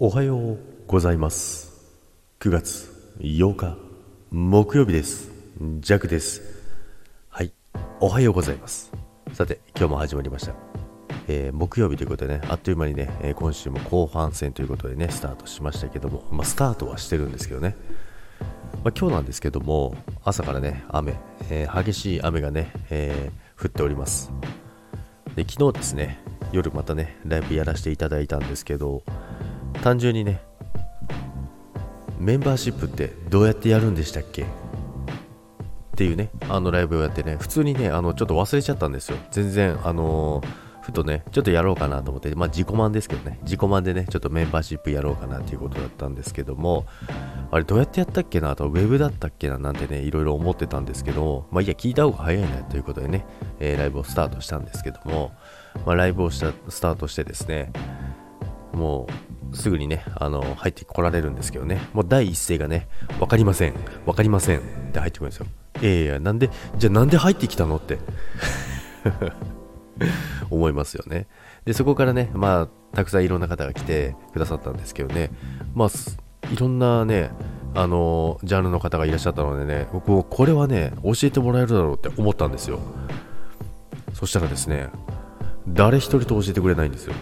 おはようございます。9月8日木曜日です。ジャクです。はいおはようございます。さて今日も始まりました、えー、木曜日ということでねあっという間にね、え、今週も後半戦ということでねスタートしましたけども、まあ、スタートはしてるんですけどね。まあ、今日なんですけども朝からね雨、えー、激しい雨がね、えー、降っております。で昨日ですね夜またねライブやらせていただいたんですけど単純にねメンバーシップってどうやってやるんでしたっけ？っていうねあのライブをやってね普通にねあのちょっと忘れちゃったんですよ。全然あのー、ふとねちょっとやろうかなと思ってまあ自己満ですけどね。自己満でねちょっとメンバーシップやろうかなっていうことだったんですけどもあれどうやってやったっけなとウェブだったっけななんてねいろいろ思ってたんですけどまあいや聞いた方が早いなということでね、えー、ライブをスタートしたんですけどもまあライブをしたスタートしてですねもうすぐにね、あの、入ってこられるんですけどね、もう第一声がね、分かりません、分かりませんって入ってくるんですよ。いやいや、なんで、じゃあなんで入ってきたのって 思いますよね。で、そこからね、まあ、たくさんいろんな方が来てくださったんですけどね、まあ、いろんなね、あのジャンルの方がいらっしゃったのでね、僕もこれはね、教えてもらえるだろうって思ったんですよ。そしたらですね、誰一人と教えてくれないんですよ。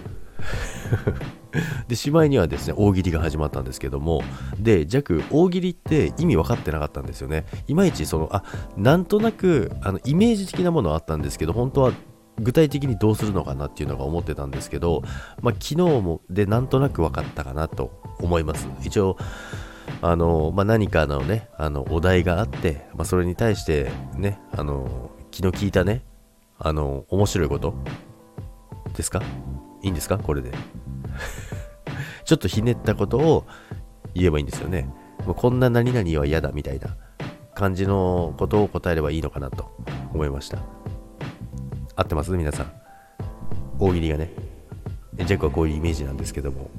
で、しまいにはですね、大喜利が始まったんですけども、で、弱、大喜利って意味分かってなかったんですよね。いまいち、その、あ、なんとなく、あの、イメージ的なものはあったんですけど、本当は具体的にどうするのかなっていうのが思ってたんですけど、まあ、昨日もでなんとなく分かったかなと思います。一応、あの、まあ、何かのね、あの、お題があって、まあ、それに対してね、あの、気の利いたね、あの、面白いことですか？いいんですか？これで。ちょっとひねったことを言えばいいんですよね。もうこんな何々は嫌だみたいな感じのことを答えればいいのかなと思いました。合ってます？皆さん。大喜利がね。ジャックはこういうイメージなんですけども。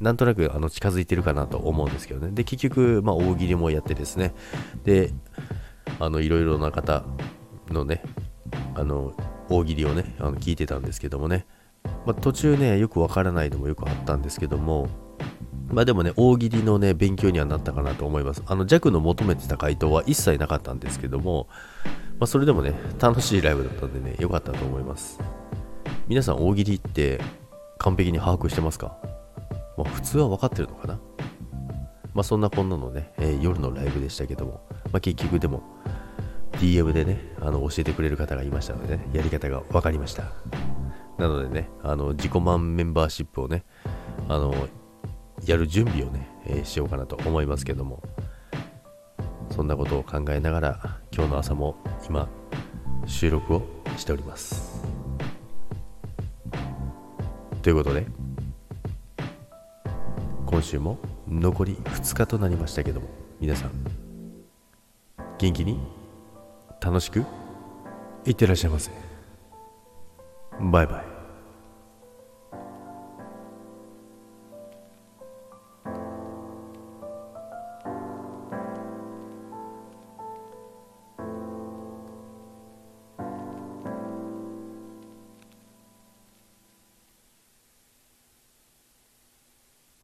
なんとなくあの近づいてるかなと思うんですけどね。で、結局、まあ、大喜利もやってですね。で、あの、いろいろな方のね、あの、大喜利をね、あの聞いてたんですけどもね。まあ、途中ね、よくわからないのもよくあったんですけども、まあでもね、大喜利のね、勉強にはなったかなと思います。あの、弱の求めてた回答は一切なかったんですけども、まあ、それでもね、楽しいライブだったんでね、良かったと思います。皆さん、大喜利って完璧に把握してますか？まあ、普通は分かってるのかな？まあ、そんなこんなのね、えー、夜のライブでしたけども、まあ、結局でも、DM でね、あの、教えてくれる方がいましたのでね、やり方が分かりました。なのでね、あの自己満メンバーシップをね、あのやる準備をね、えー、しようかなと思いますけども、そんなことを考えながら、今日の朝も今、収録をしております。ということで、今週も残り2日となりましたけども、皆さん、元気に楽しくいってらっしゃいませ。バイバイ。